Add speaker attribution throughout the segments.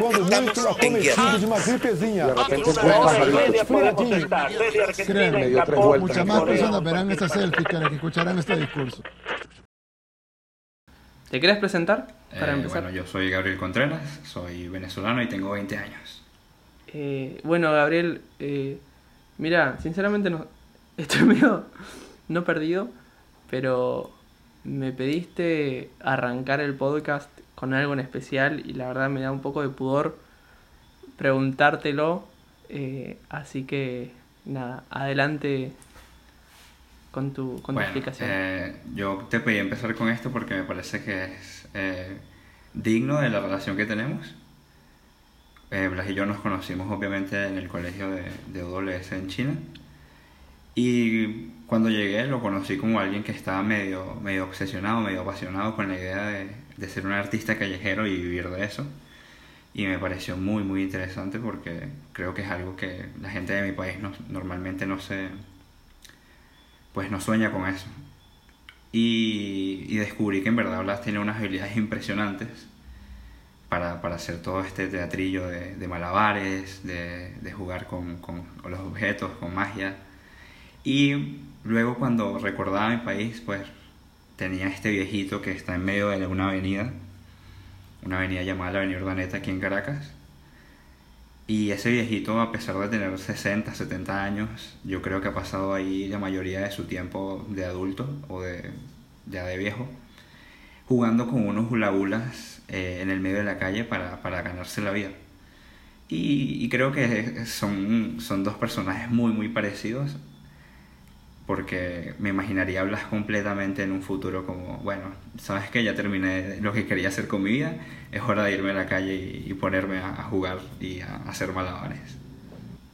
Speaker 1: Quando muito acometido de uma gripezinha.
Speaker 2: De repente dio tres vueltas.
Speaker 3: Muchas más personas verán esta selfie que escucharán este discurso.
Speaker 4: ¿Te querés presentar para
Speaker 5: Eh,
Speaker 4: empezar?
Speaker 5: Bueno, yo soy Gabriel Contreras, soy venezolano y tengo 20 años.
Speaker 4: Eh, bueno, Gabriel, eh, mira, sinceramente no, estoy medio no perdido, pero me pediste arrancar el podcast con algo en especial y la verdad me da un poco de pudor preguntártelo, eh, así que nada, adelante con tu, con tu
Speaker 5: Bueno,
Speaker 4: explicación.
Speaker 5: eh, yo te pedí empezar con esto porque me parece que es eh, digno de la relación que tenemos. Eh, Blas y yo nos conocimos obviamente en el colegio de, de UWS en China. Y cuando llegué lo conocí como alguien que estaba medio, medio obsesionado, medio apasionado con la idea de, de ser un artista callejero y vivir de eso. Y me pareció muy, muy interesante porque creo que es algo que la gente de mi país no- normalmente no se, pues no sueña con eso. Y, descubrí que en verdad Blas tiene unas habilidades impresionantes para, para hacer todo este teatrillo de, malabares, de, de jugar con, con los objetos, con magia. Y luego cuando recordaba mi país, pues tenía este viejito que está en medio de una avenida, una avenida llamada la Avenida Urdaneta aquí en Caracas. Y ese viejito, a pesar de tener 60, 70 años, yo creo que ha pasado ahí la mayoría de su tiempo de adulto o de ya de viejo, jugando con unos hula hulas eh, en el medio de la calle para, para ganarse la vida. Y, y creo que son, son dos personajes muy, muy parecidos, porque me imaginaría Blas completamente en un futuro como, bueno, sabes que ya terminé lo que quería hacer con mi vida, es hora de irme a la calle y, y ponerme a, a jugar y a, hacer malabares.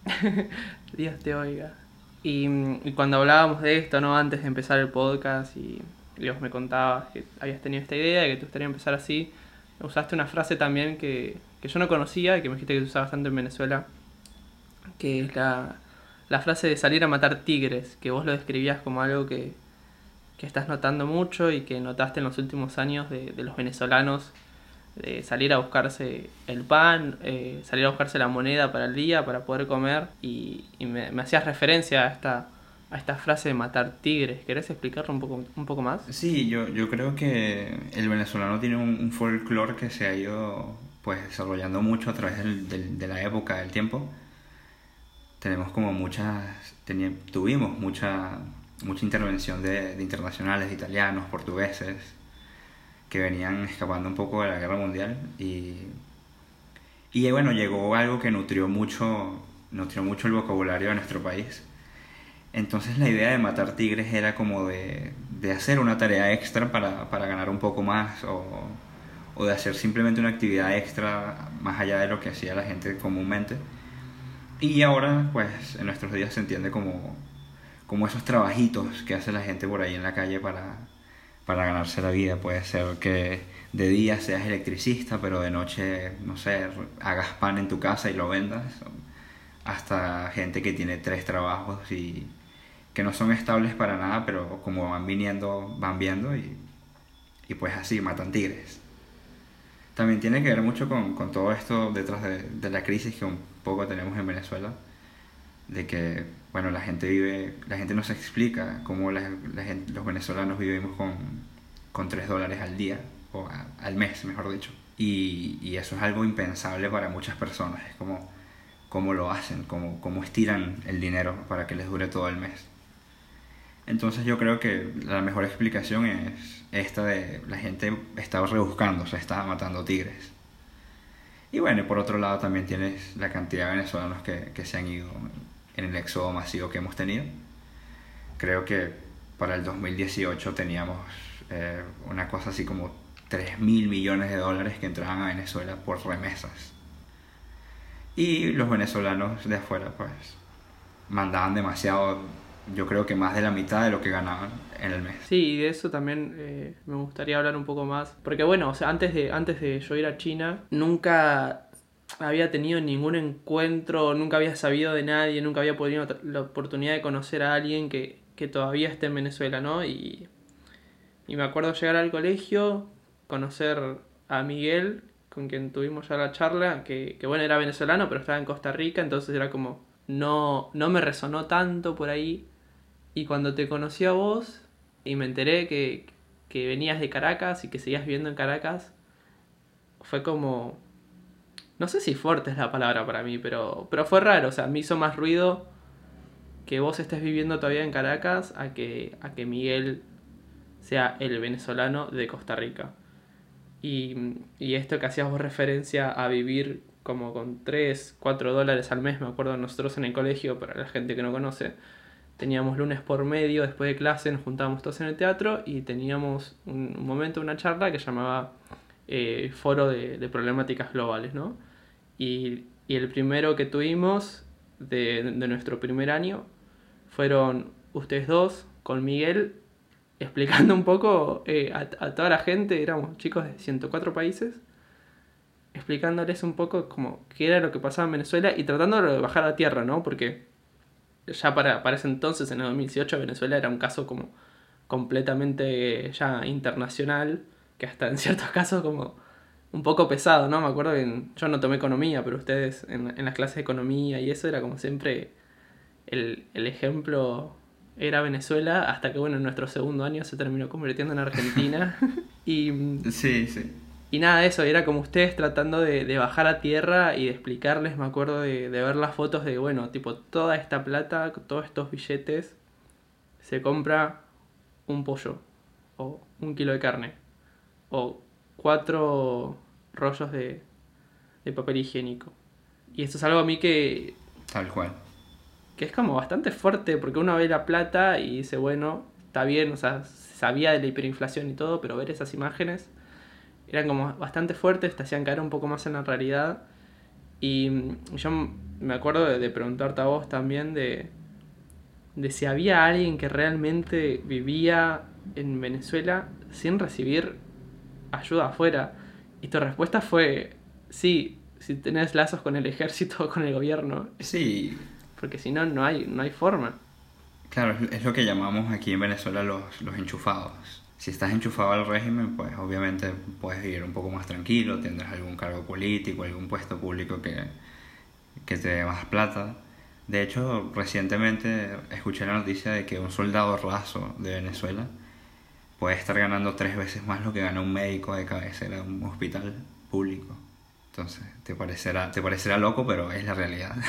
Speaker 4: Dios te oiga. Y, mm, y cuando hablábamos de esto, ¿no? Antes de empezar el podcast y, y vos me contabas que habías tenido esta idea y que te gustaría empezar así, usaste una frase también que, que yo no conocía y que me dijiste que se bastante en Venezuela, que es la, la frase de salir a matar tigres, que vos lo describías como algo que, que estás notando mucho y que notaste en los últimos años de, de los venezolanos, de salir a buscarse el pan, eh, salir a buscarse la moneda para el día, para poder comer, y, y me, hacías referencia a esta, a esta frase de matar tigres. ¿Querés explicarlo un poco, un poco más?
Speaker 5: Sí, yo, yo creo que el venezolano tiene un, un folclore que se ha ido pues desarrollando mucho a través del- del- de la época, del tiempo. Tenemos como muchas, tuvimos mucha, mucha intervención de, de internacionales, italianos, portugueses, que venían escapando un poco de la guerra mundial y, y bueno, llegó algo que nutrió mucho, nutrió mucho el vocabulario de nuestro país. Entonces la idea de matar tigres era como de, de hacer una tarea extra para, para ganar un poco más o, o de hacer simplemente una actividad extra más allá de lo que hacía la gente comúnmente. Y ahora, pues, en nuestros días se entiende como, como esos trabajitos que hace la gente por ahí en la calle para, para ganarse la vida. Puede ser que de día seas electricista, pero de noche, no sé, hagas pan en tu casa y lo vendas. Hasta gente que tiene tres trabajos y que no son estables para nada, pero como van viniendo, van viendo y, y pues así matan tigres. También tiene que ver mucho con, con todo esto detrás de, de la crisis que poco tenemos en Venezuela, de que, bueno, la gente vive, la gente no se explica cómo la, la gente- los venezolanos vivimos con, con 3 dólares al día, o a- al mes, mejor dicho. Y, y eso es algo impensable para muchas personas, es como cómo lo hacen, cómo, cómo estiran el dinero para que les dure todo el mes. Entonces yo creo que la mejor explicación es esta de la gente estaba rebuscando, se estaba matando tigres. Y bueno, y por otro lado también tienes la cantidad de venezolanos que, que se han ido en el éxodo masivo que hemos tenido. Creo que para el 2018 teníamos eh, una cosa así como 3 mil millones de dólares que entraban a Venezuela por remesas. Y los venezolanos de afuera pues mandaban demasiado, yo creo que más de la mitad de lo que ganaban en el mes.
Speaker 4: Sí, y de eso también eh, me gustaría hablar un poco más. Porque bueno, o sea, antes de, antes de yo ir a China, nunca había tenido ningún encuentro, nunca había sabido de nadie, nunca había podido la oportunidad de conocer a alguien que, que todavía esté en Venezuela, ¿no? Y, y me acuerdo llegar al colegio, conocer a Miguel, con quien tuvimos ya la charla, que, que bueno, era venezolano, pero estaba en Costa Rica, entonces era como, no, no me resonó tanto por ahí. Y cuando te conocí a vos y me enteré que, que venías de Caracas y que seguías viviendo en Caracas, fue como... No sé si fuerte es la palabra para mí, pero, pero fue raro, o sea, me hizo más ruido que vos estés viviendo todavía en Caracas a que, a que Miguel sea el venezolano de Costa Rica. Y, y esto que hacías vos referencia a vivir como con 3, 4 dólares al mes, me acuerdo nosotros en el colegio, para la gente que no conoce, teníamos lunes por medio, después de clase nos juntábamos todos en el teatro y teníamos un, un momento, una charla que llamaba eh, Foro de, de, Problemáticas Globales, ¿no? Y, y, el primero que tuvimos de, de nuestro primer año fueron ustedes dos con Miguel explicando un poco eh, a, a, toda la gente, éramos chicos de 104 países, explicándoles un poco como qué era lo que pasaba en Venezuela y tratándolo de bajar a tierra, ¿no? Porque ya para, para ese entonces, en el 2018, Venezuela era un caso como completamente ya internacional, que hasta en ciertos casos como un poco pesado, ¿no? Me acuerdo que yo no tomé economía, pero ustedes en, en las clases de economía y eso era como siempre el, el ejemplo era Venezuela hasta que bueno en nuestro segundo año se terminó convirtiendo en Argentina y
Speaker 5: sí sí
Speaker 4: y nada eso era como ustedes tratando de, de, bajar a tierra y de explicarles me acuerdo de, de, ver las fotos de bueno tipo toda esta plata todos estos billetes se compra un pollo o un kilo de carne o cuatro rollos de, de papel higiénico. Y esto es algo a mí que
Speaker 5: tal cual.
Speaker 4: que es como bastante fuerte porque uno ve la plata y dice, bueno, está bien, o sea, sabía de la hiperinflación y todo, pero ver esas imágenes eran como bastante fuertes, te hacían caer un poco más en la realidad. Y yo me acuerdo de, de preguntarte a vos también de, de si había alguien que realmente vivía en Venezuela sin recibir ayuda afuera. Y tu respuesta fue, sí, si tenés lazos con el ejército o con el gobierno.
Speaker 5: Sí,
Speaker 4: porque si no, no hay, no hay forma.
Speaker 5: Claro, es lo que llamamos aquí en Venezuela los, los enchufados. Si estás enchufado al régimen, pues obviamente puedes vivir un poco más tranquilo, tendrás algún cargo político, algún puesto público que, que te dé más plata. De hecho, recientemente escuché la noticia de que un soldado raso de Venezuela puede estar ganando tres veces más lo que gana un médico de cabecera de un hospital público. Entonces, te parecerá, te parecerá loco, pero es la realidad.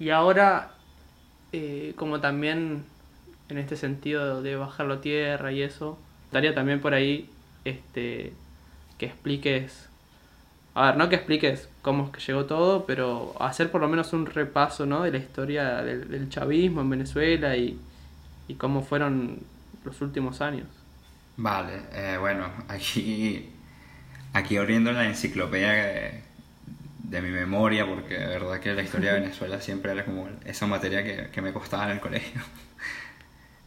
Speaker 4: Y ahora, eh, como también en este sentido de bajarlo a tierra y eso, estaría también por ahí este, que expliques, a ver, no que expliques cómo es que llegó todo, pero hacer por lo menos un repaso ¿no? de la historia del, del chavismo en Venezuela y, y, cómo fueron los últimos años.
Speaker 5: Vale, eh, bueno, aquí, aquí abriendo la enciclopedia de mi memoria, porque de verdad que la historia de Venezuela siempre era como esa materia que, que me costaba en el colegio.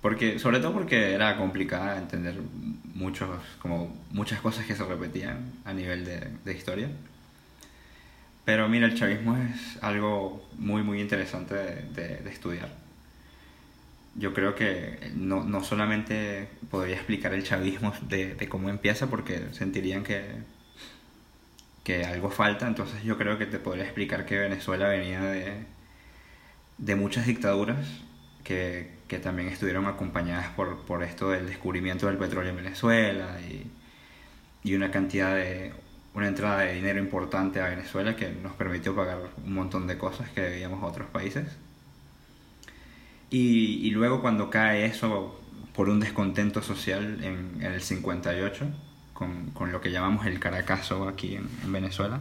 Speaker 5: Porque, sobre todo porque era complicada entender muchos, como muchas cosas que se repetían a nivel de, de historia. Pero mira, el chavismo es algo muy, muy interesante de, de, de estudiar. Yo creo que no, no, solamente podría explicar el chavismo de, de cómo empieza, porque sentirían que, que algo falta, entonces yo creo que te podría explicar que Venezuela venía de, de muchas dictaduras que, que, también estuvieron acompañadas por, por esto del descubrimiento del petróleo en Venezuela y, y una cantidad de una entrada de dinero importante a Venezuela que nos permitió pagar un montón de cosas que debíamos a otros países. Y, y luego cuando cae eso por un descontento social en, en el 58, con, con, lo que llamamos el Caracazo aquí en, en Venezuela,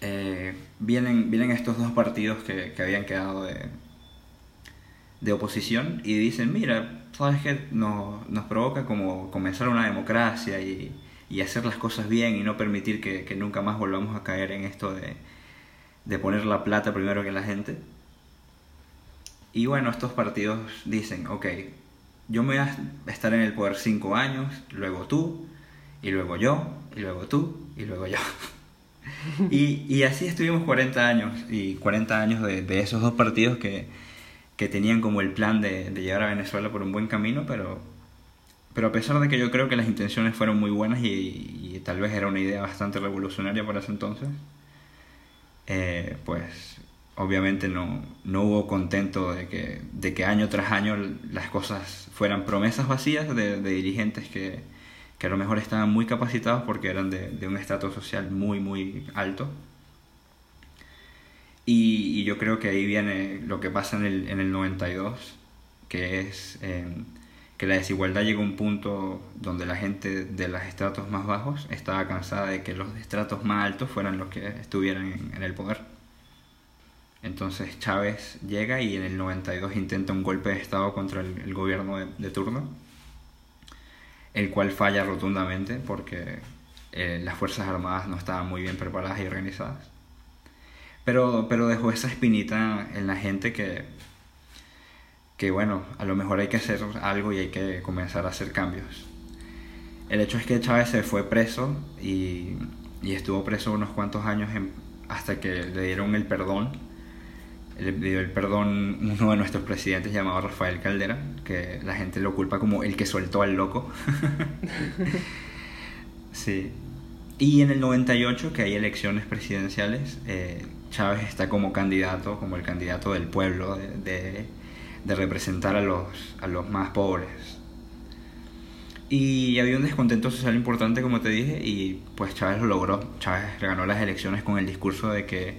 Speaker 5: eh, vienen, vienen estos dos partidos que, que habían quedado de, de, oposición y dicen, mira, sabes que nos, nos, provoca como comenzar una democracia y, y, hacer las cosas bien y no permitir que, que, nunca más volvamos a caer en esto de, de poner la plata primero que la gente. Y bueno, estos partidos dicen, ok, yo me voy a estar en el poder cinco años, luego tú, y luego yo, y luego tú, y luego yo. y, y, así estuvimos 40 años, y 40 años de, de esos dos partidos que, que, tenían como el plan de, de, llegar a Venezuela por un buen camino, pero pero a pesar de que yo creo que las intenciones fueron muy buenas y, y tal vez era una idea bastante revolucionaria para ese entonces, eh, pues obviamente no, no hubo contento de que, de que año tras año las cosas fueran promesas vacías de, de dirigentes que, que, a lo mejor estaban muy capacitados porque eran de, de un estrato social muy, muy alto. Y, yo creo que ahí viene lo que pasa en el, en el 92, que es eh, que la desigualdad llegó a un punto donde la gente de los estratos más bajos estaba cansada de que los estratos más altos fueran los que estuvieran en, el poder. Entonces Chávez llega y en el 92 intenta un golpe de Estado contra el, gobierno de, de, turno, el cual falla rotundamente porque eh, las Fuerzas Armadas no estaban muy bien preparadas y organizadas. Pero, pero dejó esa espinita en la gente que, que, bueno, a lo mejor hay que hacer algo y hay que comenzar a hacer cambios. El hecho es que Chávez se fue preso y, y estuvo preso unos cuantos años en, hasta que le dieron el perdón le pidió el perdón uno de nuestros presidentes llamado Rafael Caldera, que la gente lo culpa como el que soltó al loco. sí. Y en el 98, que hay elecciones presidenciales, eh, Chávez está como candidato, como el candidato del pueblo, de, de, representar a los, a los más pobres. Y había un descontento social importante, como te dije, y pues Chávez lo logró. Chávez ganó las elecciones con el discurso de que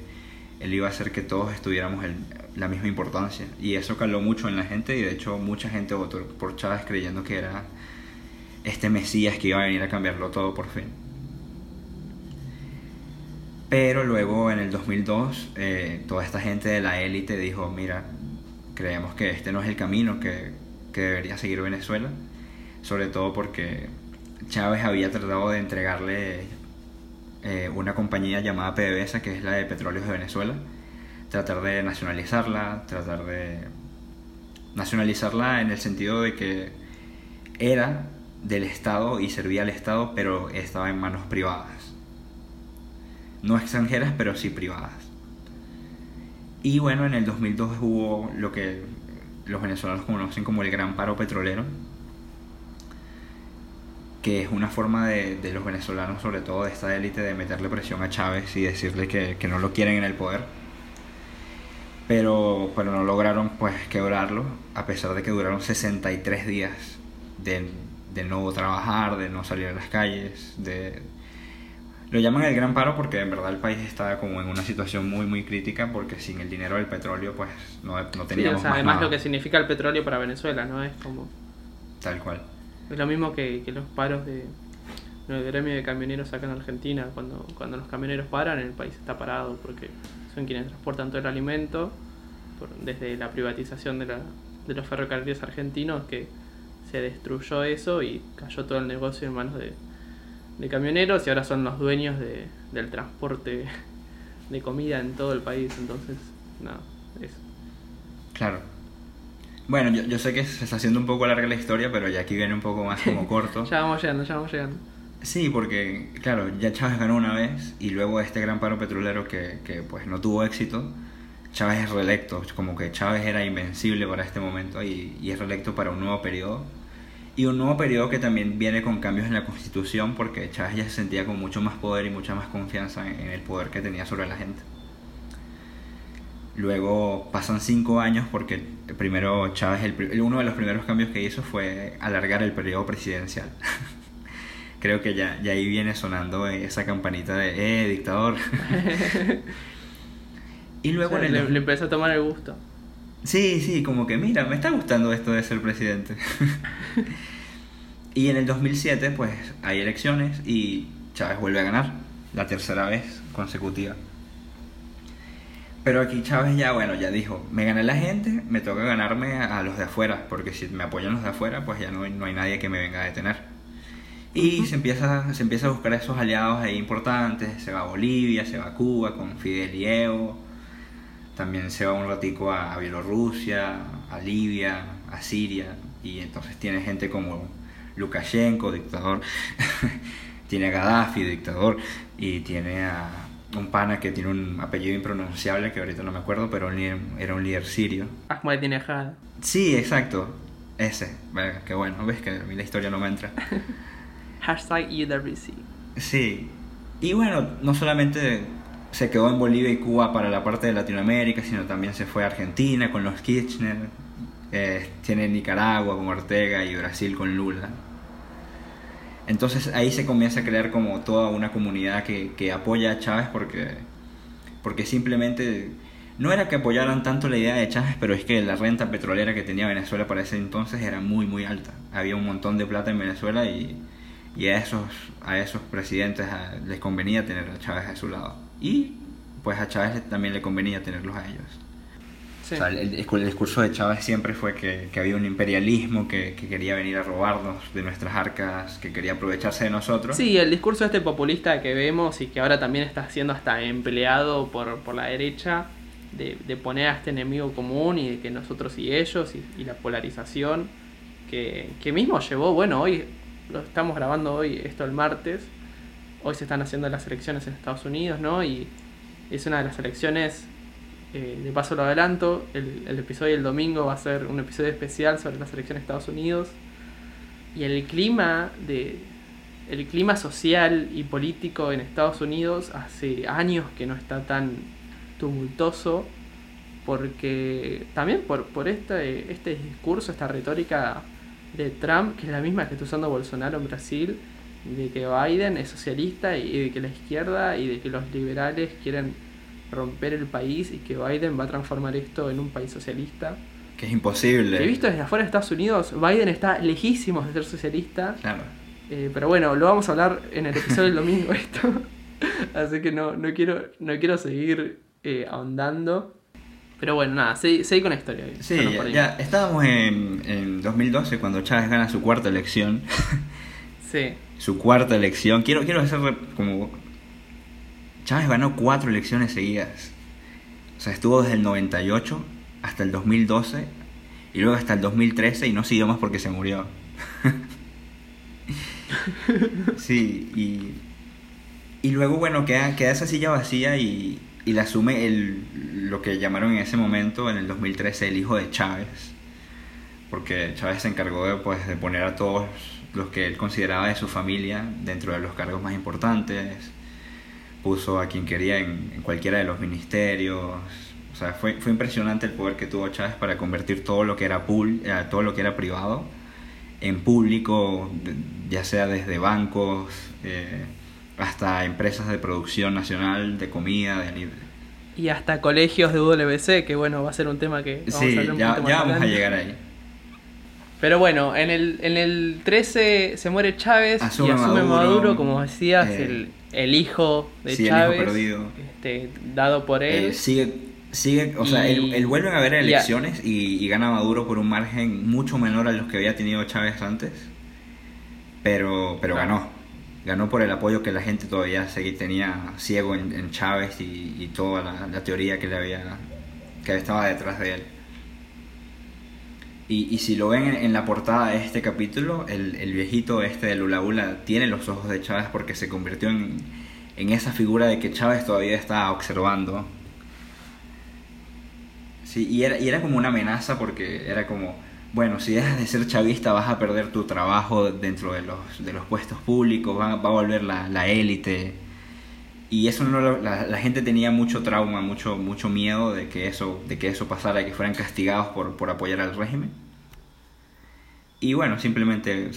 Speaker 5: él iba a hacer que todos estuviéramos en la misma importancia. Y eso caló mucho en la gente y de hecho mucha gente votó por Chávez creyendo que era este Mesías que iba a venir a cambiarlo todo por fin. Pero luego en el 2002 eh, toda esta gente de la élite dijo, mira, creemos que este no es el camino que, que debería seguir Venezuela, sobre todo porque Chávez había tratado de entregarle eh, una compañía llamada PDVSA, que es la de Petróleos de Venezuela, tratar de nacionalizarla, tratar de nacionalizarla en el sentido de que era del Estado y servía al Estado, pero estaba en manos privadas. No extranjeras, pero sí privadas. Y bueno, en el 2002 hubo lo que los venezolanos conocen como el gran paro petrolero, que es una forma de, de, los venezolanos, sobre todo de esta élite, de meterle presión a Chávez y decirle que, que, no lo quieren en el poder. Pero, pero no lograron pues quebrarlo, a pesar de que duraron 63 días de, de no trabajar, de no salir a las calles, de... Lo llaman el gran paro porque en verdad el país estaba como en una situación muy muy crítica porque sin el dinero del petróleo pues no, no teníamos
Speaker 4: sí, o sea,
Speaker 5: más
Speaker 4: además
Speaker 5: nada.
Speaker 4: lo que significa el petróleo para Venezuela, ¿no? Es como...
Speaker 5: Tal cual.
Speaker 4: Es lo mismo que, que los paros de, del gremio de camioneros acá en Argentina. Cuando, cuando los camioneros paran, el país está parado porque son quienes transportan todo el alimento. Por, desde la privatización de, la, de los ferrocarriles argentinos, que se destruyó eso y cayó todo el negocio en manos de, de camioneros y ahora son los dueños de, del transporte de comida en todo el país. Entonces, nada, no, eso.
Speaker 5: Claro. Bueno, yo, yo, sé que se está haciendo un poco larga la historia, pero ya aquí viene un poco más como corto.
Speaker 4: ya vamos llegando, ya vamos llegando.
Speaker 5: Sí, porque, claro, ya Chávez ganó una vez y luego este gran paro petrolero que, que pues no tuvo éxito, Chávez es reelecto, como que Chávez era invencible para este momento y, y es reelecto para un nuevo periodo. Y un nuevo periodo que también viene con cambios en la constitución porque Chávez ya se sentía con mucho más poder y mucha más confianza en, el poder que tenía sobre la gente. Luego pasan cinco años porque primero Chávez, el, uno de los primeros cambios que hizo fue alargar el periodo presidencial. Creo que ya, ya ahí viene sonando esa campanita de, eh, dictador. y luego
Speaker 4: o sea,
Speaker 5: en el...
Speaker 4: le, le empezó a tomar el gusto.
Speaker 5: Sí, sí, como que mira, me está gustando esto de ser presidente. y en el 2007 pues hay elecciones y Chávez vuelve a ganar, la tercera vez consecutiva. Pero aquí Chávez ya, bueno, ya dijo, me gané la gente, me toca ganarme a los de afuera, porque si me apoyan los de afuera, pues ya no, no hay nadie que me venga a detener. Y uh -huh. se, empieza, se empieza a buscar esos aliados ahí importantes, se va a Bolivia, se va a Cuba con Fidel y Evo, también se va un ratico a, a Bielorrusia, a Libia, a Siria, y entonces tiene gente como Lukashenko, dictador, tiene a Gaddafi, dictador, y tiene a un pana que tiene un apellido impronunciable que ahorita no me acuerdo, pero era un líder sirio.
Speaker 4: Ahmadinejad.
Speaker 5: Sí, exacto. Ese, verga, qué bueno, ves que a mí la historia no me entra.
Speaker 4: Hashtag UWC.
Speaker 5: Sí, y bueno, no solamente se quedó en Bolivia y Cuba para la parte de Latinoamérica, sino también se fue a Argentina con los Kirchner, eh, tiene Nicaragua con Ortega y Brasil con Lula. Entonces ahí se comienza a crear como toda una comunidad que, que apoya a Chávez porque, porque simplemente no era que apoyaran tanto la idea de Chávez, pero es que la renta petrolera que tenía Venezuela para ese entonces era muy muy alta. Había un montón de plata en Venezuela y, y a esos, a esos presidentes les convenía tener a Chávez a su lado. Y pues a Chávez también le convenía tenerlos a ellos.
Speaker 4: Sí.
Speaker 5: O sea, el, el discu- el discurso de Chávez siempre fue que, que había un imperialismo que, que quería venir a robarnos de nuestras arcas, que quería aprovecharse de nosotros.
Speaker 4: Sí, el discurso este populista que vemos y que ahora también está siendo hasta empleado por, por la derecha, de, de poner a este enemigo común y de que nosotros y ellos y, y la polarización, que, que mismo llevó, bueno, hoy lo estamos grabando hoy, esto el martes, hoy se están haciendo las elecciones en Estados Unidos, ¿no? Y es una de las elecciones, eh, de paso lo adelanto, el, episodio del domingo va a ser un episodio especial sobre las elecciones de Estados Unidos. Y el clima de el clima social y político en Estados Unidos hace años que no está tan tumultuoso porque también por, por este, este discurso, esta retórica de Trump, que es la misma que está usando Bolsonaro en Brasil, de que Biden es socialista y de que la izquierda y de que los liberales quieren romper el país y que Biden va a transformar esto en un país socialista.
Speaker 5: Que es imposible.
Speaker 4: Que visto desde afuera de Estados Unidos, Biden está lejísimos de ser socialista.
Speaker 5: Claro.
Speaker 4: Eh, pero bueno, lo vamos a hablar en el episodio del domingo esto. Así que no, no quiero, no quiero seguir eh, ahondando. Pero bueno, nada, seguí, seguí con la historia.
Speaker 5: Sí,
Speaker 4: Ya
Speaker 5: ya,
Speaker 4: perdimos.
Speaker 5: ya estábamos en, en 2012 cuando Chávez gana su cuarta elección. Su cuarta elección. Quiero, quiero hacer como... Chávez ganó cuatro elecciones seguidas. O sea, estuvo desde el 98 hasta el 2012 y luego hasta el 2013 y no siguió más porque se murió. sí, y, y luego, bueno, queda, queda esa silla vacía y, y la asume el, lo que llamaron en ese momento, en el 2013, el hijo de Chávez. Porque Chávez se encargó de, pues, de poner a todos los que él consideraba de su familia dentro de los cargos más importantes. Puso a quien quería en, en cualquiera de los ministerios. O sea, fue, fue impresionante el poder que tuvo Chávez para convertir todo lo que era, pul- eh, todo lo que era privado en público, ya sea desde bancos eh, hasta empresas de producción nacional, de comida, de
Speaker 4: y hasta colegios de UWC, que bueno, va a ser un tema que vamos
Speaker 5: Sí,
Speaker 4: a hablar un
Speaker 5: ya, ya vamos a llegar ahí.
Speaker 4: Pero bueno, en el, en el 13 se muere Chávez
Speaker 5: Asume
Speaker 4: y asume Maduro,
Speaker 5: Maduro,
Speaker 4: como decías,
Speaker 5: eh,
Speaker 4: el, el hijo de
Speaker 5: sí, el hijo
Speaker 4: Chávez,
Speaker 5: perdido.
Speaker 4: este, dado por él.
Speaker 5: Eh, sigue, sigue, o sea, él, él vuelve a haber elecciones y, y gana Maduro por un margen mucho menor a los que había tenido Chávez antes, pero, pero
Speaker 4: Claro.
Speaker 5: ganó. Ganó por el apoyo que la gente todavía segui- tenía ciego en, en Chávez y, y toda la, la teoría que le había que estaba detrás de él. Y, si lo ven en, en la portada de este capítulo, el, viejito este de Lula Ula tiene los ojos de Chávez porque se convirtió en, en esa figura de que Chávez todavía está observando. Sí, y era, y era como una amenaza porque era como, bueno, si dejas de ser chavista vas a perder tu trabajo dentro de los, de los puestos públicos, va, va a volver la, la élite. Y eso no la, la gente tenía mucho trauma, mucho, mucho miedo de que eso, de que eso pasara, que fueran castigados por, por apoyar al régimen. Y bueno, simplemente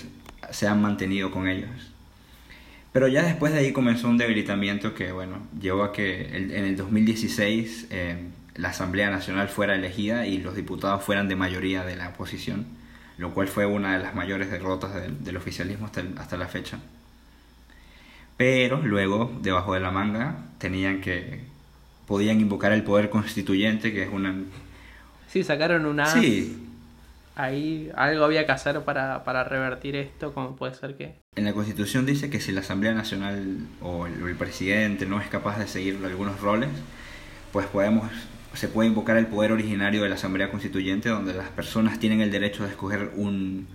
Speaker 5: se han mantenido con ellos. Pero ya después de ahí comenzó un debilitamiento que, bueno, llevó a que en el 2016 eh, la Asamblea Nacional fuera elegida y los diputados fueran de mayoría de la oposición, lo cual fue una de las mayores derrotas del, del oficialismo hasta, el- hasta la fecha. Pero luego, debajo de la manga, tenían que. podían invocar el poder constituyente, que es una.
Speaker 4: Sí, sacaron una...
Speaker 5: Sí,
Speaker 4: Ahí algo había que hacer para, para revertir esto, como puede ser que...
Speaker 5: En la Constitución dice que si la Asamblea Nacional o el, el presidente no es capaz de seguir algunos roles, pues podemos se puede invocar el poder originario de la Asamblea Constituyente, donde las personas tienen el derecho de escoger un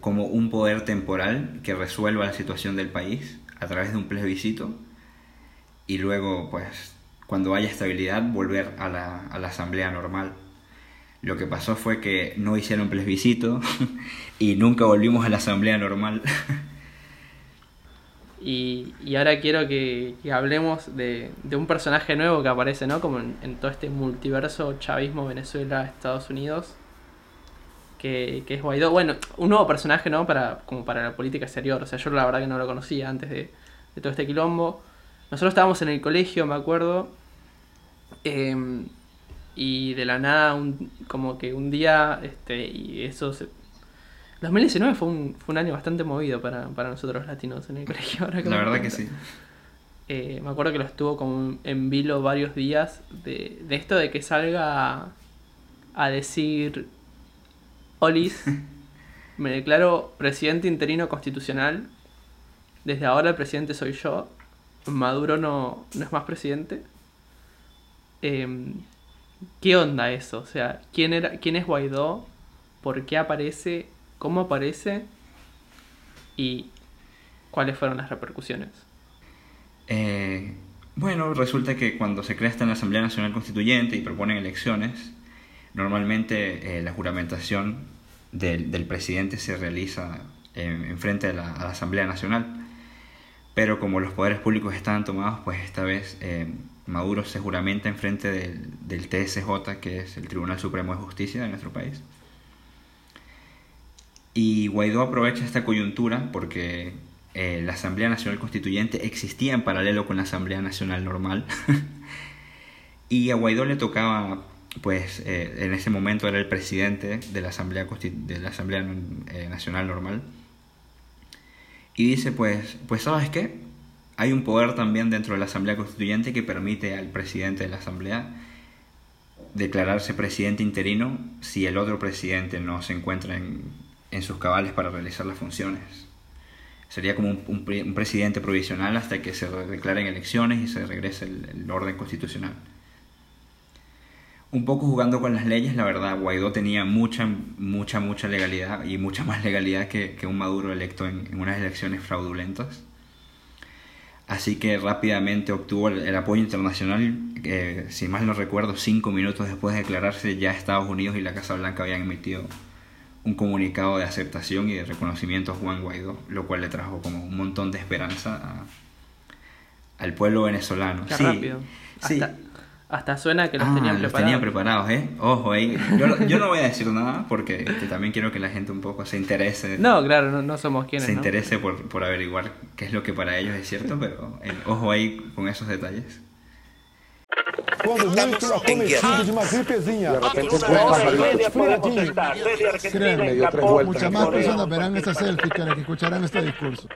Speaker 5: como un poder temporal que resuelva la situación del país a través de un plebiscito y luego pues cuando haya estabilidad volver a la, a la asamblea normal. Lo que pasó fue que no hicieron plebiscito y nunca volvimos a la asamblea normal.
Speaker 4: Y, y ahora quiero que, hablemos de, de un personaje nuevo que aparece, ¿no? Como en, todo este multiverso chavismo, Venezuela, Estados Unidos. Que, que es Guaidó. Bueno, un nuevo personaje, ¿no? Para, como para la política exterior. O sea, yo la verdad que no lo conocía antes de, de todo este quilombo. Nosotros estábamos en el colegio, me acuerdo. em, y de la nada, un, como que un día, este, y eso se... 2019 fue un, fue un año bastante movido para, para nosotros latinos en el colegio. Ahora que
Speaker 5: La verdad que sí.
Speaker 4: Eh, me acuerdo que lo estuvo como en vilo varios días de, de esto de que salga a, a decir Olis, me declaro presidente interino constitucional. Desde ahora el presidente soy yo. Maduro no, no es más presidente. Em, ¿Qué onda eso? O sea, ¿quién, era, ¿quién es Guaidó? ¿Por qué aparece? ¿Cómo aparece? ¿Y cuáles fueron las repercusiones?
Speaker 5: Eh, bueno, resulta que cuando se crea esta la Asamblea Nacional Constituyente y proponen elecciones, normalmente eh, la juramentación del, del presidente se realiza en, en frente a la, Asamblea Nacional. Pero como los poderes públicos estaban tomados, pues esta vez eh, Maduro se juramenta en frente del, del TSJ, que es el Tribunal Supremo de Justicia de nuestro país. Y Guaidó aprovecha esta coyuntura porque eh, la Asamblea Nacional Constituyente existía en paralelo con la Asamblea Nacional Normal. y a Guaidó le tocaba, pues eh, en ese momento era el presidente de la Asamblea, de la Asamblea eh, Nacional Normal. Y dice, pues, pues ¿sabes qué? Hay un poder también dentro de la Asamblea Constituyente que permite al presidente de la Asamblea declararse presidente interino si el otro presidente no se encuentra en, en sus cabales para realizar las funciones. Sería como un, un pre- un presidente provisional hasta que se re- declaren elecciones y se regrese el, orden constitucional. Un poco jugando con las leyes, la verdad, Guaidó tenía mucha, mucha, mucha legalidad y mucha más legalidad que, que un Maduro electo en unas elecciones fraudulentas. Así que rápidamente obtuvo el, el apoyo internacional. eh, si mal no recuerdo, cinco minutos después de declararse, ya Estados Unidos y la Casa Blanca habían emitido un comunicado de aceptación y de reconocimiento a Juan Guaidó, lo cual le trajo como un montón de esperanza a- al pueblo venezolano.
Speaker 4: Qué
Speaker 5: Sí,
Speaker 4: rápido.
Speaker 5: sí.
Speaker 4: Hasta, hasta suena que los
Speaker 5: Ah,
Speaker 4: tenían
Speaker 5: los
Speaker 4: preparados.
Speaker 5: tenía preparados, ¿eh? Ojo ahí. Yo, no- yo no voy a decir nada porque este, también quiero que la gente un poco se interese.
Speaker 4: No, claro, no, no somos quienes.
Speaker 5: se
Speaker 4: ¿no?
Speaker 5: interese por, por averiguar qué es lo que para ellos es cierto, pero eh, ojo ahí con esos detalles.
Speaker 1: De gripezinha.
Speaker 3: Muchas más personas verán esta selfie que escucharán este discurso.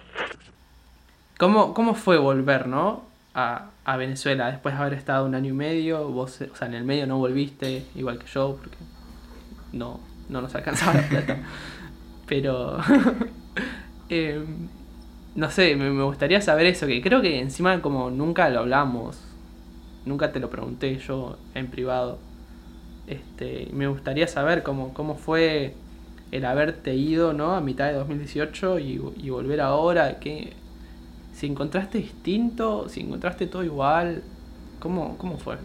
Speaker 4: ¿Cómo, ¿Cómo fue volver, no? A, a Venezuela después de haber estado un año y medio. Vos, o sea, en el medio no volviste, igual que yo, porque no, no nos alcanzaba la plata. Pero. em, no sé, me, me gustaría saber eso, que creo que encima, como nunca lo hablamos, nunca te lo pregunté yo en privado. Este, me gustaría saber cómo, cómo fue el haberte ido, ¿no? A mitad de 2018 y, y volver ahora, que si encontraste distinto, si encontraste todo igual, ¿cómo, cómo fue?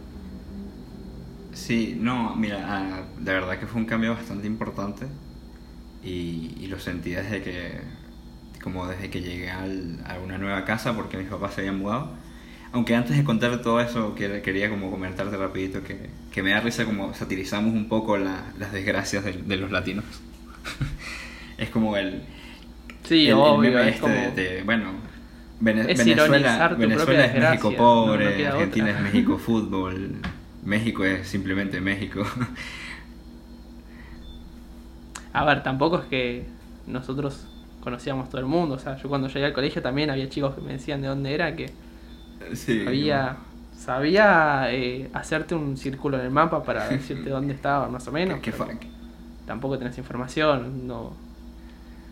Speaker 5: Sí, no, mira, ah, de verdad que fue un cambio bastante importante y, y lo sentí desde que, como desde que llegué al- a una nueva casa porque mis papás se habían mudado. Aunque antes de contar todo eso, que- quería como comentarte rapidito que, que me da risa como satirizamos un poco la- las desgracias de, de los latinos. es como el,
Speaker 4: Sí,
Speaker 5: el, el
Speaker 4: obvio,
Speaker 5: meme
Speaker 4: es
Speaker 5: este
Speaker 4: como...
Speaker 5: de, de, bueno, Vene-
Speaker 4: Es
Speaker 5: Venezuela, es México
Speaker 4: no-
Speaker 5: pobre,
Speaker 4: no queda
Speaker 5: Argentina
Speaker 4: otra.
Speaker 5: es México fútbol, México es simplemente México.
Speaker 4: A ver, tampoco es que nosotros conocíamos todo el mundo, o sea, yo cuando llegué al colegio también había chicos que me decían de dónde era, que
Speaker 5: sí,
Speaker 4: sabía, sabía eh, hacerte un círculo en el mapa para decirte dónde estaba más o menos. pero
Speaker 5: fa-
Speaker 4: tampoco tenés información, no,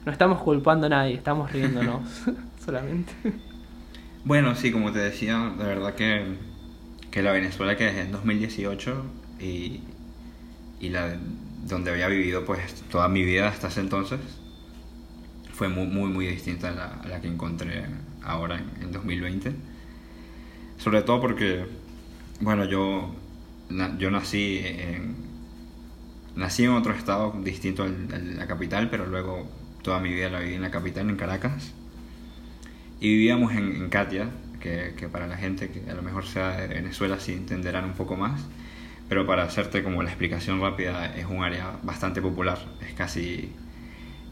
Speaker 4: no estamos culpando a nadie, estamos riéndonos solamente.
Speaker 5: Bueno, sí, como te decía, de verdad que, que la Venezuela que es en 2018 y, y la donde había vivido pues toda mi vida hasta ese entonces fue muy muy muy distinta a la, a que encontré ahora en, en 2020. Sobre todo porque, bueno, yo, yo nací en, nací en otro estado distinto al- la capital, pero luego toda mi vida la viví en la capital, en Caracas. Y vivíamos en, en Katia, que, que para la gente que a lo mejor sea de Venezuela sí entenderán un poco más. Pero para hacerte como la explicación rápida, es un área bastante popular. Es casi...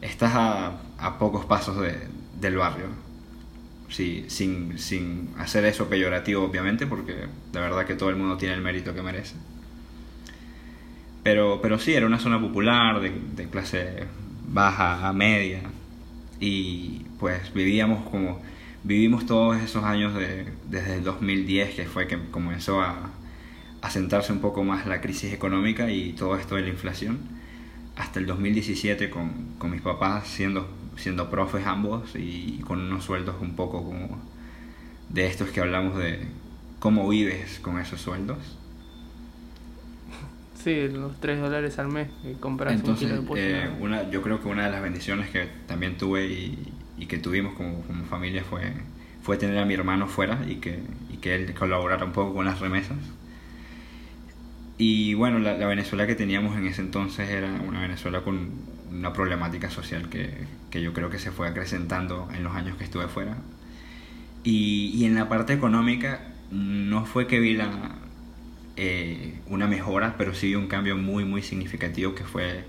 Speaker 5: Estás a, a pocos pasos de- del barrio. Sí, sin, sin hacer eso peyorativo, obviamente, porque de verdad que todo el mundo tiene el mérito que merece. Pero, pero sí, era una zona popular, de, de clase baja a media. Y pues vivíamos como. Vivimos todos esos años de, desde el 2010, que fue que comenzó a, a sentarse un poco más la crisis económica y todo esto de la inflación, hasta el 2017 con, con mis papás siendo, siendo profes ambos y con unos sueldos un poco como de estos que hablamos de cómo vives con esos sueldos.
Speaker 4: Sí, los 3 dólares al mes que compras un
Speaker 5: Entonces,
Speaker 4: kilo de pollo.
Speaker 5: eh, una, yo creo que una de las bendiciones que también tuve y, y que tuvimos como, como familia fue, fue tener a mi hermano fuera y que, y que él colaborara un poco con las remesas. Y bueno, la, la Venezuela que teníamos en ese entonces era una Venezuela con una problemática social que, que yo creo que se fue acrecentando en los años que estuve fuera. Y, y en la parte económica no fue que vi la, eh, una mejora, pero sí un cambio muy, muy significativo que fue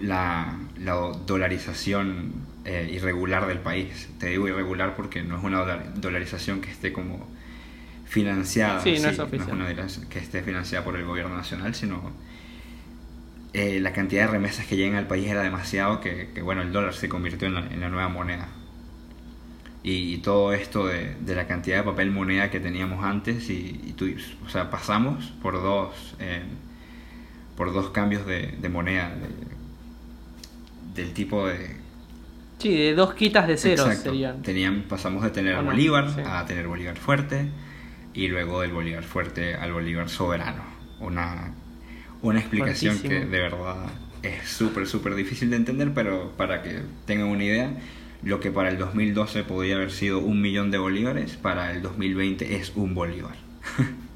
Speaker 5: la, la dolarización eh, irregular del país. Te digo irregular porque no es una dolar- dolarización que esté como financiada,
Speaker 4: Sí, no es
Speaker 5: sí,
Speaker 4: oficial.
Speaker 5: una que esté financiada por el gobierno nacional, sino eh, la cantidad de remesas que llegan al país era demasiado que, que, bueno, el dólar se convirtió en la, en la nueva moneda. Y, y todo esto de, de la cantidad de papel moneda que teníamos antes y, y tú- o sea, pasamos por dos eh, por dos cambios de, de moneda de- del tipo de
Speaker 4: Sí, de dos quitas de ceros
Speaker 5: Exacto.
Speaker 4: serían.
Speaker 5: Tenían, pasamos de tener
Speaker 4: ¿O no?
Speaker 5: Bolívar
Speaker 4: Sí.
Speaker 5: a tener Bolívar fuerte y luego del Bolívar fuerte al Bolívar soberano. Una, una explicación que
Speaker 4: Fuertísimo.
Speaker 5: de verdad es súper, súper difícil de entender, pero para que tengan una idea, lo que para el 2012 podía haber sido un millón de bolívares, para el 2020 es un bolívar.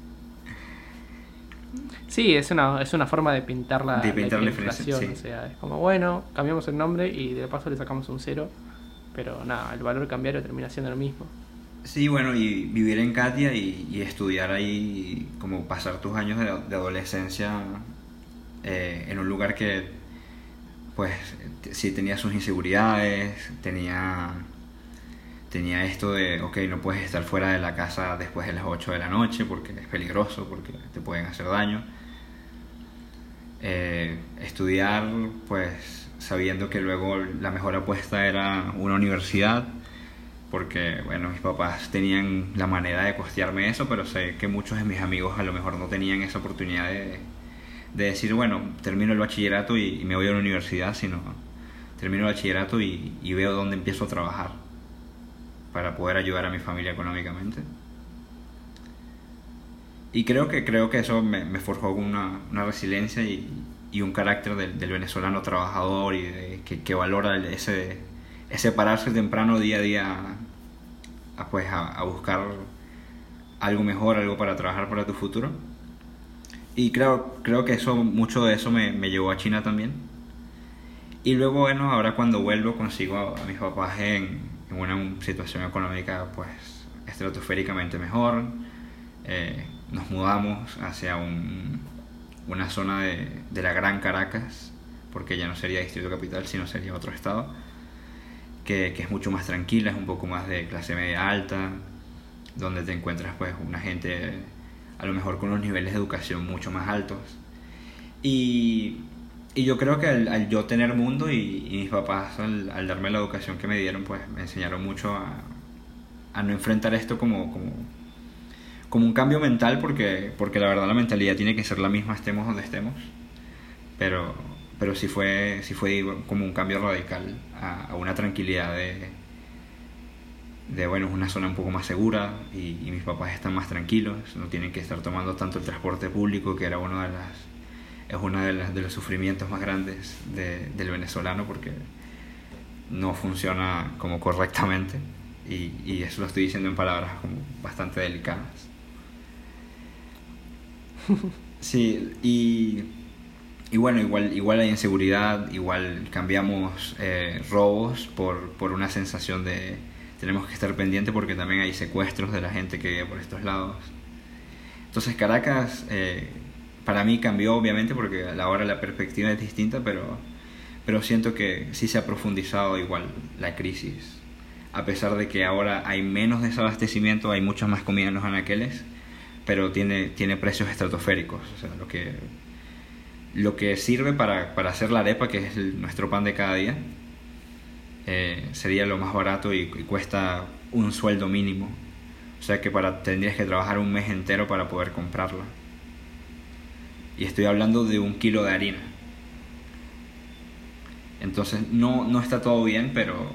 Speaker 4: Sí, es una, es una forma de pintar la,
Speaker 5: De pintar la
Speaker 4: inflación.
Speaker 5: sí.
Speaker 4: O sea, es como, bueno, cambiamos el nombre y de paso le sacamos un cero. Pero nada, el valor cambiario termina siendo lo mismo.
Speaker 5: Sí, bueno, y vivir en Katia y, y estudiar ahí, como pasar tus años de, de adolescencia eh, en un lugar que, pues, sí tenía sus inseguridades, tenía, tenía esto de, ok, no puedes estar fuera de la casa después de las 8 de la noche porque es peligroso, porque te pueden hacer daño. Eh, estudiar, pues, sabiendo que luego la mejor apuesta era una universidad porque bueno, mis papás tenían la manera de costearme eso, pero sé que muchos de mis amigos a lo mejor no tenían esa oportunidad de, de decir, bueno, termino el bachillerato y, me voy a la universidad, sino termino el bachillerato y, y veo dónde empiezo a trabajar para poder ayudar a mi familia económicamente. Y creo que, creo que eso me, me forjó una, una resiliencia y, y un carácter del, del venezolano trabajador y de- que, que valora ese, ese pararse temprano día a día a, pues, a, a buscar algo mejor, algo para trabajar para tu futuro. Y creo, creo que eso, mucho de eso me, me llevó a China también. Y luego, bueno, ahora cuando vuelvo consigo a, a mis papás en, en una situación económica pues estratosféricamente mejor. Eh, nos mudamos hacia un- una zona de, de la Gran Caracas, porque ya no sería Distrito Capital, sino sería otro estado, que, que es mucho más tranquila, es un poco más de clase media alta, donde te encuentras pues una gente a lo mejor con unos niveles de educación mucho más altos. Y, y yo creo que al, al yo tener mundo y, y mis papás al, al darme la educación que me dieron, pues me enseñaron mucho a, a no enfrentar esto como, como, como un cambio mental, porque, porque la verdad la mentalidad tiene que ser la misma, estemos donde estemos. Pero, pero sí fue, sí fue como un cambio radical a, a una tranquilidad de, de, bueno, es una zona un poco más segura y, y mis papás están más tranquilos, no tienen que estar tomando tanto el transporte público, que era uno de las, es uno de, las, de los sufrimientos más grandes de- del venezolano, porque no funciona como correctamente. Y, y eso lo estoy diciendo en palabras como bastante delicadas. Sí, y, y bueno, igual, igual hay inseguridad, igual cambiamos eh, robos por, por una sensación de tenemos que estar pendientes porque también hay secuestros de la gente que vive por estos lados. Entonces Caracas eh, para mí cambió obviamente porque ahora la perspectiva es distinta, pero, pero siento que sí se ha profundizado igual la crisis. A pesar de que ahora hay menos desabastecimiento, hay mucha más comida en los anaqueles, pero tiene, tiene precios estratosféricos. O sea, lo que, lo que sirve para, para hacer la arepa, que es nuestro pan de cada día, eh, sería lo más barato y, cuesta un sueldo mínimo. O sea que para, tendrías que trabajar un mes entero para poder comprarla. Y estoy hablando de un kilo de harina. Entonces no, no está todo bien, pero,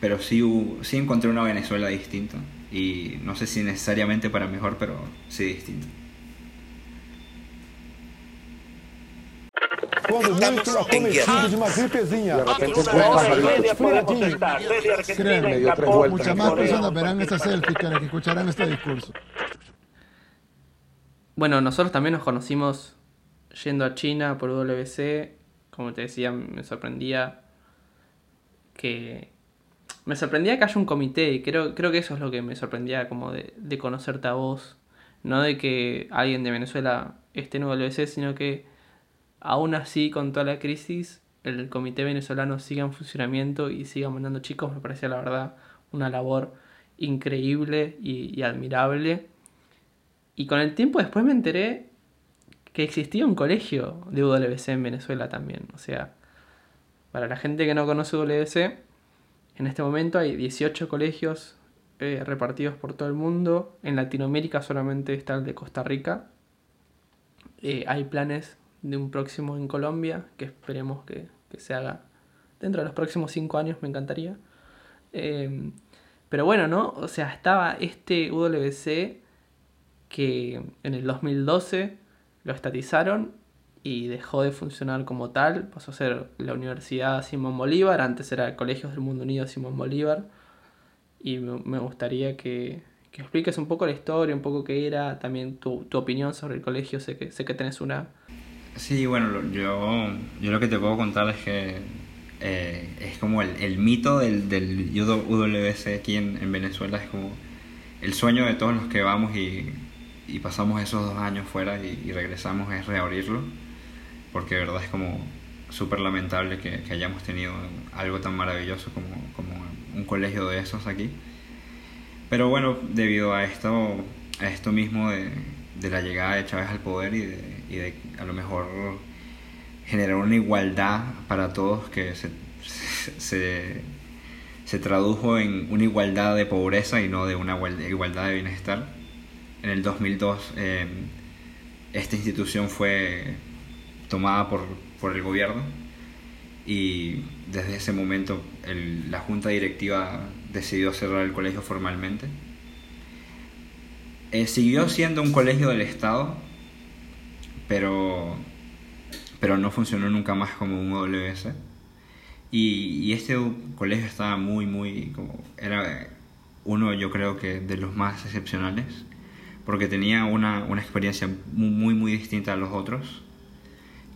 Speaker 5: pero sí, sí encontré una Venezuela distinta. Y no sé si necesariamente para mejor, pero sí distinta.
Speaker 1: Quando muito uma gripezinha.
Speaker 2: De repente en
Speaker 1: dio tres vueltas.
Speaker 3: Muchas más personas verán esta selfie que escucharán este discurso.
Speaker 4: Bueno, nosotros también nos conocimos yendo a China por WC. Como te decía, me sorprendía que... Me sorprendía que haya un comité y creo, creo que eso es lo que me sorprendía como de, de conocerte a vos. No de que alguien de Venezuela esté en WC, sino que aún así con toda la crisis el comité venezolano siga en funcionamiento y siga mandando chicos. Me parecía la verdad una labor increíble y, y admirable. Y con el tiempo después me enteré que existía un colegio de UWC en Venezuela también. O sea, para la gente que no conoce UWC, en este momento hay 18 colegios eh, repartidos por todo el mundo. En Latinoamérica solamente está el de Costa Rica. Eh, hay planes de un próximo en Colombia, que esperemos que, que se haga dentro de los próximos 5 años, me encantaría. Eh, pero bueno, ¿no? O sea, estaba este UWC que en el 2012 lo estatizaron y dejó de funcionar como tal, pasó a ser la Universidad Simón Bolívar, antes era Colegios del Mundo Unido Simón Bolívar, y me gustaría que, que expliques un poco la historia, un poco qué era, también tu, tu opinión sobre el colegio, sé que, sé que tenés una...
Speaker 5: Sí, bueno, yo, yo lo que te puedo contar es que eh, es como el, el mito del, del UWC aquí en, en Venezuela, es como el sueño de todos los que vamos y, y pasamos esos dos años fuera y, y regresamos es reabrirlo, porque de verdad es como súper lamentable que, que hayamos tenido algo tan maravilloso como, como un colegio de esos aquí. Pero bueno, debido a esto, a esto mismo de, de la llegada de Chávez al poder y de, y de a lo mejor generar una igualdad para todos que se, se, se tradujo en una igualdad de pobreza y no de una igual- igualdad de bienestar. En el 2002 eh, esta institución fue tomada por, por el gobierno y desde ese momento el- la junta directiva decidió cerrar el colegio formalmente. Eh, siguió siendo un colegio del Estado, pero, pero no funcionó nunca más como un OWS. Y, y este colegio estaba muy, muy, como, era uno yo creo que de los más excepcionales, porque tenía una, una experiencia muy, muy distinta a los otros,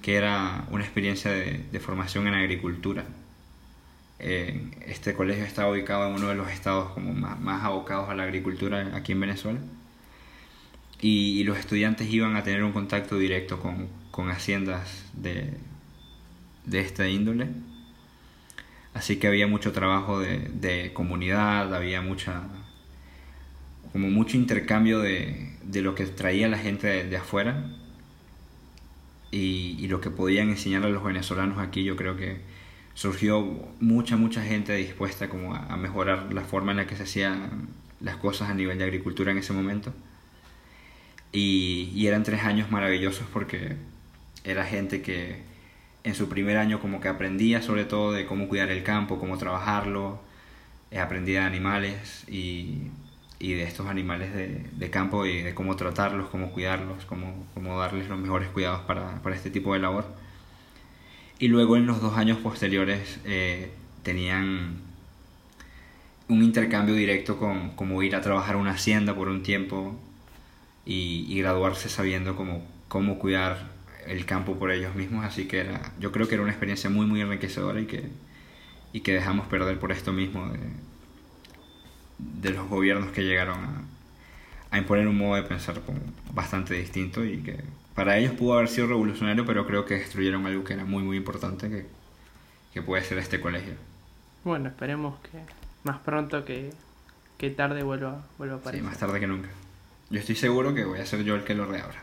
Speaker 5: que era una experiencia de, formación en agricultura. Eh, este colegio estaba ubicado en uno de los estados como más, más abocados a la agricultura aquí en Venezuela y, los estudiantes iban a tener un contacto directo con, con haciendas de, de esta índole. Así que había mucho trabajo de, de comunidad, había mucha como mucho intercambio de, de lo que traía la gente de afuera y, y lo que podían enseñar a los venezolanos aquí. Yo creo que surgió mucha, mucha gente dispuesta como a, a mejorar la forma en la que se hacían las cosas a nivel de agricultura en ese momento. Y, y eran tres años maravillosos porque era gente que en su primer año como que aprendía sobre todo de cómo cuidar el campo, cómo trabajarlo, eh, aprendía de animales y, y de estos animales de, de campo y de cómo tratarlos, cómo cuidarlos, cómo, cómo darles los mejores cuidados para, para este tipo de labor. Y luego en los dos años posteriores eh, tenían un intercambio directo con como ir a trabajar a una hacienda por un tiempo y, y graduarse sabiendo cómo, cómo cuidar el campo por ellos mismos, así que era, yo creo que era una experiencia muy, muy enriquecedora y que, y que dejamos perder por esto mismo de, de los gobiernos que llegaron a, a imponer un modo de pensar como bastante distinto y que para ellos pudo haber sido revolucionario, pero creo que destruyeron algo que era muy, muy importante, que, que puede ser este colegio.
Speaker 4: Bueno, esperemos que más pronto que, que tarde vuelva, vuelva a
Speaker 5: Sí,
Speaker 4: aparecer.
Speaker 5: más tarde que nunca. Yo estoy seguro que voy a ser yo el que lo reabra.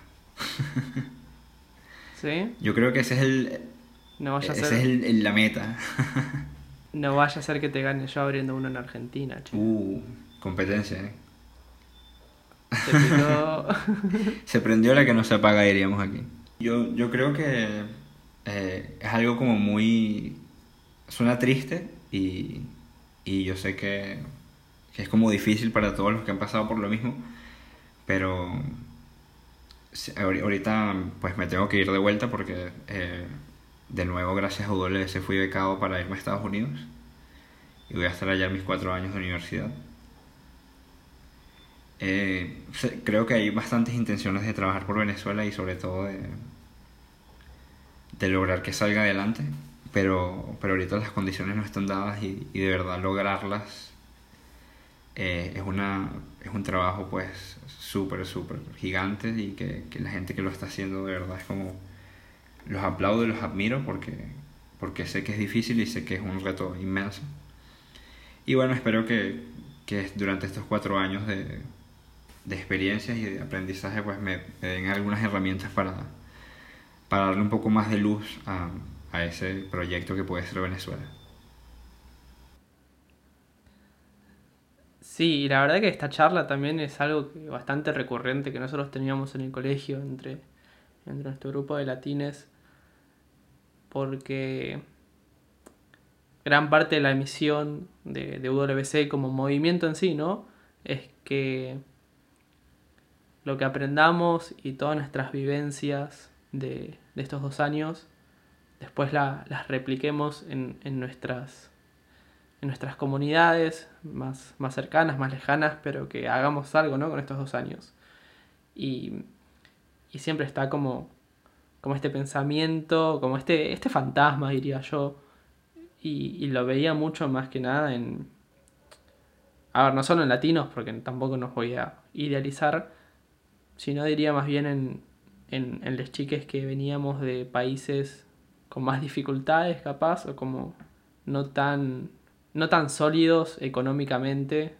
Speaker 4: ¿Sí?
Speaker 5: Yo creo que ese es el,
Speaker 4: No vaya a
Speaker 5: esa
Speaker 4: ser,
Speaker 5: es el- el- la meta.
Speaker 4: no vaya a ser que te gane yo abriendo uno en Argentina, chico.
Speaker 5: Uh, competencia, ¿eh?
Speaker 4: Se.
Speaker 5: Se prendió la que no se apaga, diríamos aquí. Yo, yo creo que eh, es algo como muy... Suena triste y, y yo sé que, que es como difícil para todos los que han pasado por lo mismo, pero ahorita pues me tengo que ir de vuelta porque eh, de nuevo gracias a UWS fui becado para irme a Estados Unidos y voy a estar allá mis cuatro años de universidad. Eh, creo que hay bastantes intenciones de trabajar por Venezuela y sobre todo de, de lograr que salga adelante, pero, pero ahorita las condiciones no están dadas y, y de verdad lograrlas eh, es, una, es un trabajo pues súper, súper gigante y que, que la gente que lo está haciendo de verdad es como los aplaudo y los admiro porque, porque sé que es difícil y sé que es un reto inmenso. Y bueno, espero que, que durante estos cuatro años de, de experiencias y de aprendizaje pues me, me den algunas herramientas para, para darle un poco más de luz a, a ese proyecto que puede ser Venezuela.
Speaker 4: Sí, la verdad que esta charla también es algo que bastante recurrente que nosotros teníamos en el colegio entre, entre nuestro grupo de latines, porque gran parte de la misión de, de UWC como movimiento en sí, ¿no? Es que lo que aprendamos y todas nuestras vivencias de, de estos dos años, después la- las repliquemos en, en nuestras en nuestras comunidades más, más cercanas, más lejanas, pero que hagamos algo ¿no? con estos dos años. Y, y siempre está como, como este pensamiento, como este, este fantasma, diría yo. Y, lo veía mucho más que nada en... A ver, no solo en latinos, porque tampoco nos voy a idealizar, sino diría más bien en, en, en los chiques que veníamos de países con más dificultades, capaz, o como no tan no tan sólidos económicamente,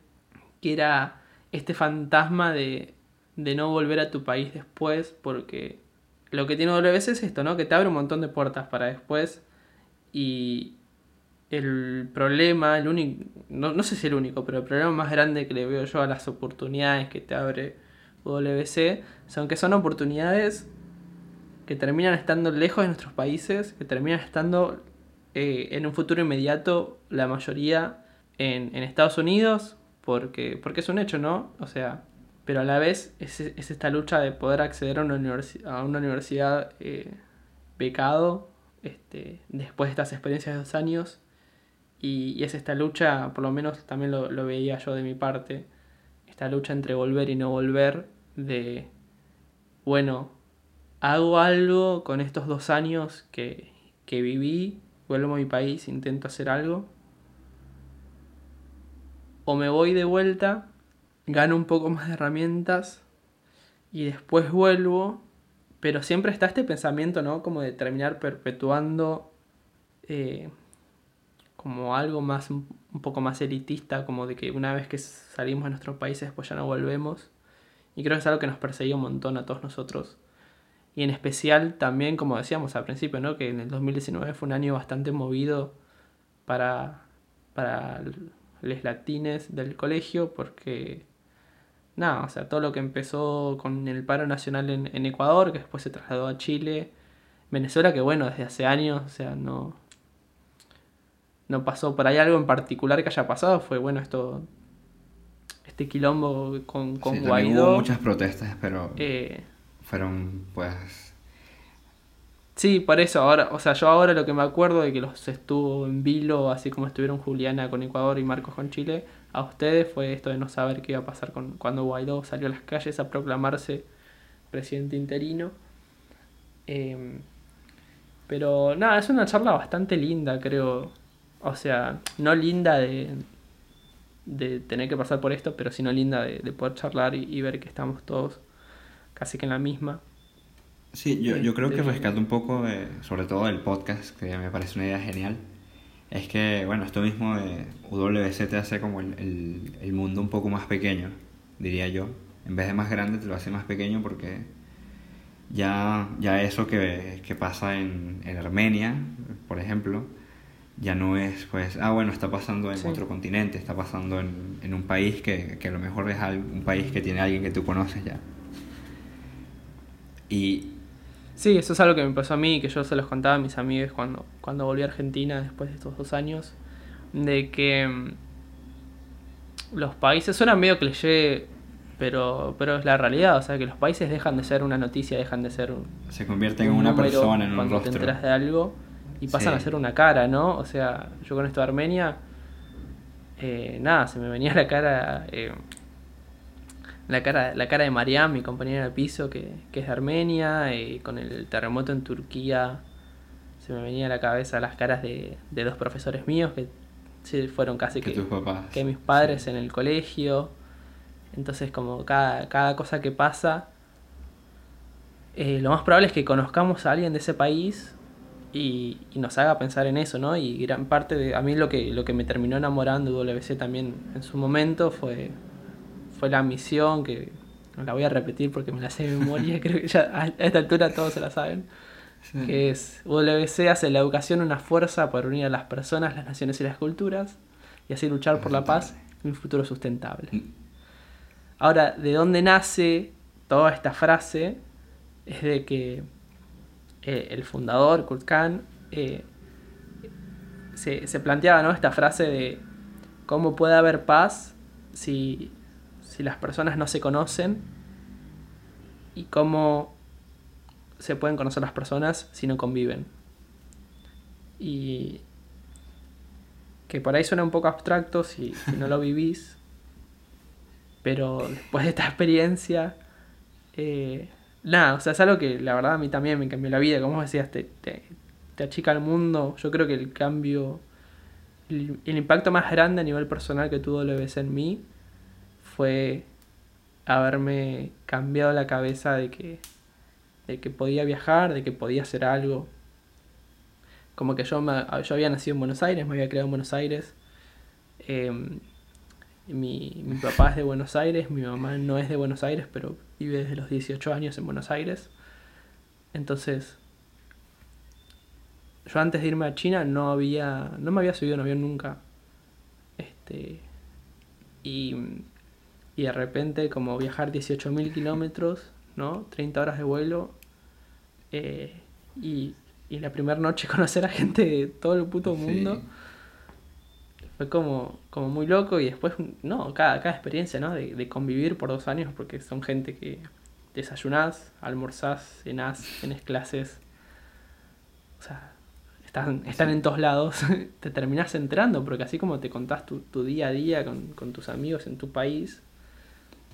Speaker 4: que era este fantasma de, de no volver a tu país después, porque lo que tiene WS es esto, ¿no? Que te abre un montón de puertas para después y el problema, el único, no, no sé si el único, pero el problema más grande que le veo yo a las oportunidades que te abre WC son que son oportunidades que terminan estando lejos de nuestros países, que terminan estando eh, en un futuro inmediato la mayoría en, en Estados Unidos, porque, porque es un hecho, ¿no? O sea, pero a la vez es, es esta lucha de poder acceder a una, universi- a una universidad eh, becado este, después de estas experiencias de dos años. Y, y es esta lucha, por lo menos también lo, lo veía yo de mi parte, esta lucha entre volver y no volver, de, bueno, hago algo con estos dos años que, que viví, vuelvo a mi país, intento hacer algo, o me voy de vuelta, gano un poco más de herramientas y después vuelvo, pero siempre está este pensamiento, ¿no? Como de terminar perpetuando eh, como algo más, un poco más elitista, como de que una vez que salimos de nuestros países después ya no volvemos. Y creo que es algo que nos perseguía un montón a todos nosotros. Y en especial también, como decíamos al principio, ¿no? que en el 2019 fue un año bastante movido para, para los latines del colegio, porque nada, o sea, todo lo que empezó con el paro nacional en, en Ecuador, que después se trasladó a Chile, Venezuela, que bueno, desde hace años, o sea, no, no pasó por ahí algo en particular que haya pasado, fue bueno esto, este quilombo con, con
Speaker 5: Sí,
Speaker 4: Guaidó.
Speaker 5: hubo muchas protestas, pero
Speaker 4: eh,
Speaker 5: fueron pues...
Speaker 4: Sí, por eso, ahora, o sea, yo ahora lo que me acuerdo de que los estuvo en vilo, así como estuvieron Juliana con Ecuador y Marcos con Chile, a ustedes fue esto de no saber qué iba a pasar con, cuando Guaidó salió a las calles a proclamarse presidente interino. Em, pero nada, es una charla bastante linda, creo. O sea, no linda de, de tener que pasar por esto, pero sino linda de, de poder charlar y ver que estamos todos casi que en la misma.
Speaker 5: Sí, yo, yo creo que rescato un poco, de- sobre todo del podcast, que me parece una idea genial. Es que, bueno, esto mismo de UWC te hace como el, el- el mundo un poco más pequeño, diría yo. En vez de más grande, te lo hace más pequeño porque ya, ya eso que, que pasa en, en Armenia, por ejemplo, ya no es, pues, ah, bueno, está pasando en
Speaker 4: Sí.
Speaker 5: otro continente, está pasando en, en un país que, que a lo mejor es un país que tiene a alguien que tú conoces ya. Y
Speaker 4: Sí, eso es algo que me pasó a mí, que yo se los contaba a mis amigos cuando, cuando volví a Argentina después de estos dos años, de que mm, los países, suena medio cliché, pero, pero es la realidad, o sea, que los países dejan de ser una noticia, dejan de ser un,
Speaker 5: se convierte en
Speaker 4: un
Speaker 5: una persona, en un
Speaker 4: cuando te enteras de algo y pasan
Speaker 5: Sí.
Speaker 4: a ser una cara, ¿no? O sea, yo con esto de Armenia, eh, nada, se me venía la cara, eh, la cara, la cara de Mariam, mi compañera de piso, que, que es de Armenia, y con el terremoto en Turquía, se me venía a la cabeza las caras de, de dos profesores míos que sí, fueron casi
Speaker 5: que
Speaker 4: que,
Speaker 5: tus papás.
Speaker 4: que mis padres
Speaker 5: Sí.
Speaker 4: en el colegio. Entonces, como cada, cada cosa que pasa, eh, lo más probable es que conozcamos a alguien de ese país y, y nos haga pensar en eso, ¿no? Y gran parte de. A mí lo que, lo que me terminó enamorando de WC también en su momento fue, fue la misión, que no la voy a repetir porque me la sé de memoria, creo que ya a esta altura todos se la saben.
Speaker 5: Sí.
Speaker 4: Que es WC hace la educación una fuerza para unir a las personas, las naciones y las culturas y así luchar por la paz y un futuro sustentable. Ahora, ¿de dónde nace toda esta frase? Es de que eh, el fundador, Kurt Kahn, eh, se, se planteaba ¿no? esta frase de cómo puede haber paz si, si las personas no se conocen y cómo se pueden conocer las personas si no conviven. Y que por ahí suena un poco abstracto si, si no lo vivís, pero después de esta experiencia, eh, nada, o sea, es algo que la verdad a mí también me cambió la vida, como decías, te, te, te achica el mundo, yo creo que el cambio, el, el impacto más grande a nivel personal que tuvo LBC en mí fue haberme cambiado la cabeza de que, de que podía viajar, de que podía hacer algo. Como que yo, me- yo había nacido en Buenos Aires, me había creado en Buenos Aires. em, mi, mi papá es de Buenos Aires, mi mamá no es de Buenos Aires, pero vive desde los 18 años en Buenos Aires. Entonces, yo antes de irme a China no había, no me había subido en avión nunca. Este, y, y de repente, como viajar 18.000 kilómetros, ¿no? 30 horas de vuelo. eh, y, y la primera noche conocer a gente de todo el puto
Speaker 5: Sí.
Speaker 4: mundo. Fue como, como muy loco y después, no, cada, cada experiencia, ¿no? De, de convivir por dos años porque son gente que desayunás, almorzás, cenás, tenés clases. O sea, están, están en todos lados. te terminás enterando porque así como te contás tu, tu día a día con, con tus amigos en tu país,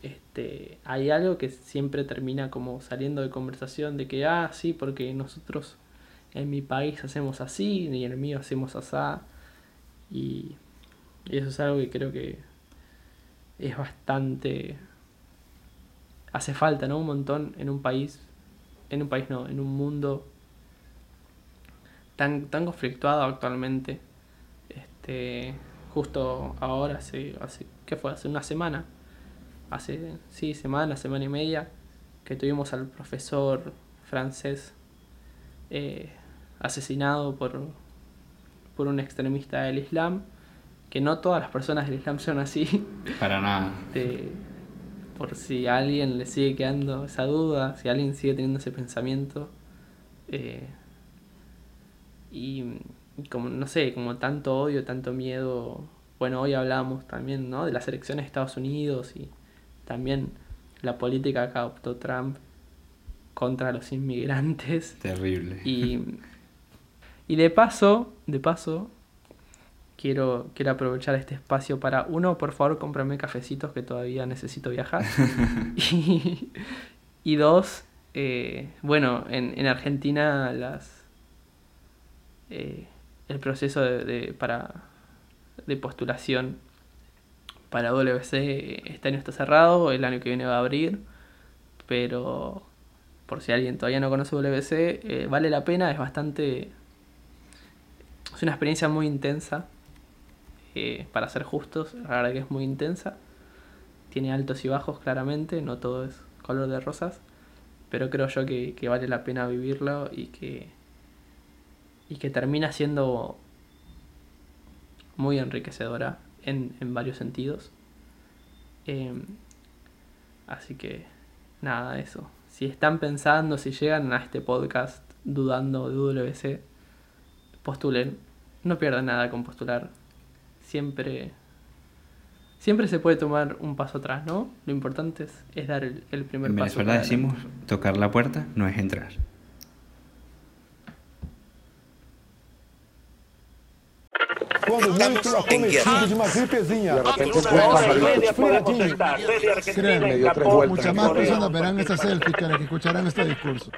Speaker 4: este, hay algo que siempre termina como saliendo de conversación de que, ah, sí, porque nosotros en mi país hacemos así y en el mío hacemos asá. Y, eso es algo que creo que es bastante... Hace falta, ¿no? Un montón en un país, en un país no, en un mundo tan, tan conflictuado actualmente. Este, justo ahora, hace, hace, ¿qué fue? Hace una semana, hace, sí, semana, semana y media, que tuvimos al profesor francés eh, asesinado por, por un extremista del Islam, que no todas las personas del Islam son así.
Speaker 5: Para nada.
Speaker 4: Este, por si a alguien le sigue quedando esa duda, si alguien sigue teniendo ese pensamiento. eh, y, y como, no sé, como tanto odio, tanto miedo. Bueno, hoy hablamos también, ¿no? De las elecciones de Estados Unidos y también la política que adoptó Trump contra los inmigrantes.
Speaker 5: Terrible.
Speaker 4: Y, y de paso, de paso, quiero, quiero aprovechar este espacio para, uno, por favor, cómprame cafecitos que todavía necesito viajar. y, y dos, Eh, bueno, en, en Argentina las eh, el proceso de, de- para de postulación para WC este año está cerrado, el año que viene va a abrir, pero por si alguien todavía no conoce WC, eh, vale la pena, es bastante... Es una experiencia muy intensa, eh, para ser justos, la verdad que es muy intensa. Tiene altos y bajos claramente, no todo es color de rosas, pero creo yo que, que vale la pena vivirlo y que, y que termina siendo muy enriquecedora en, en varios sentidos. Em, así que nada, eso. Si están pensando, si llegan a este podcast dudando de WC, postulen. No pierdan nada con postular. Siempre. Siempre se puede tomar un paso atrás, ¿no? Lo importante es, es dar el, el primer
Speaker 5: En
Speaker 4: paso.
Speaker 5: Venezuela
Speaker 4: para
Speaker 5: decimos, tocar la puerta no es entrar.
Speaker 1: Quando muito, acometido de uma gripezinha.
Speaker 2: De repente
Speaker 1: Uma
Speaker 2: encuentras
Speaker 1: hora
Speaker 2: a
Speaker 1: e
Speaker 2: desde Argentina
Speaker 3: Créeme,
Speaker 2: en
Speaker 3: dio
Speaker 2: Japón,
Speaker 3: Muchas más personas verán esta selfie las que escucharán este discurso.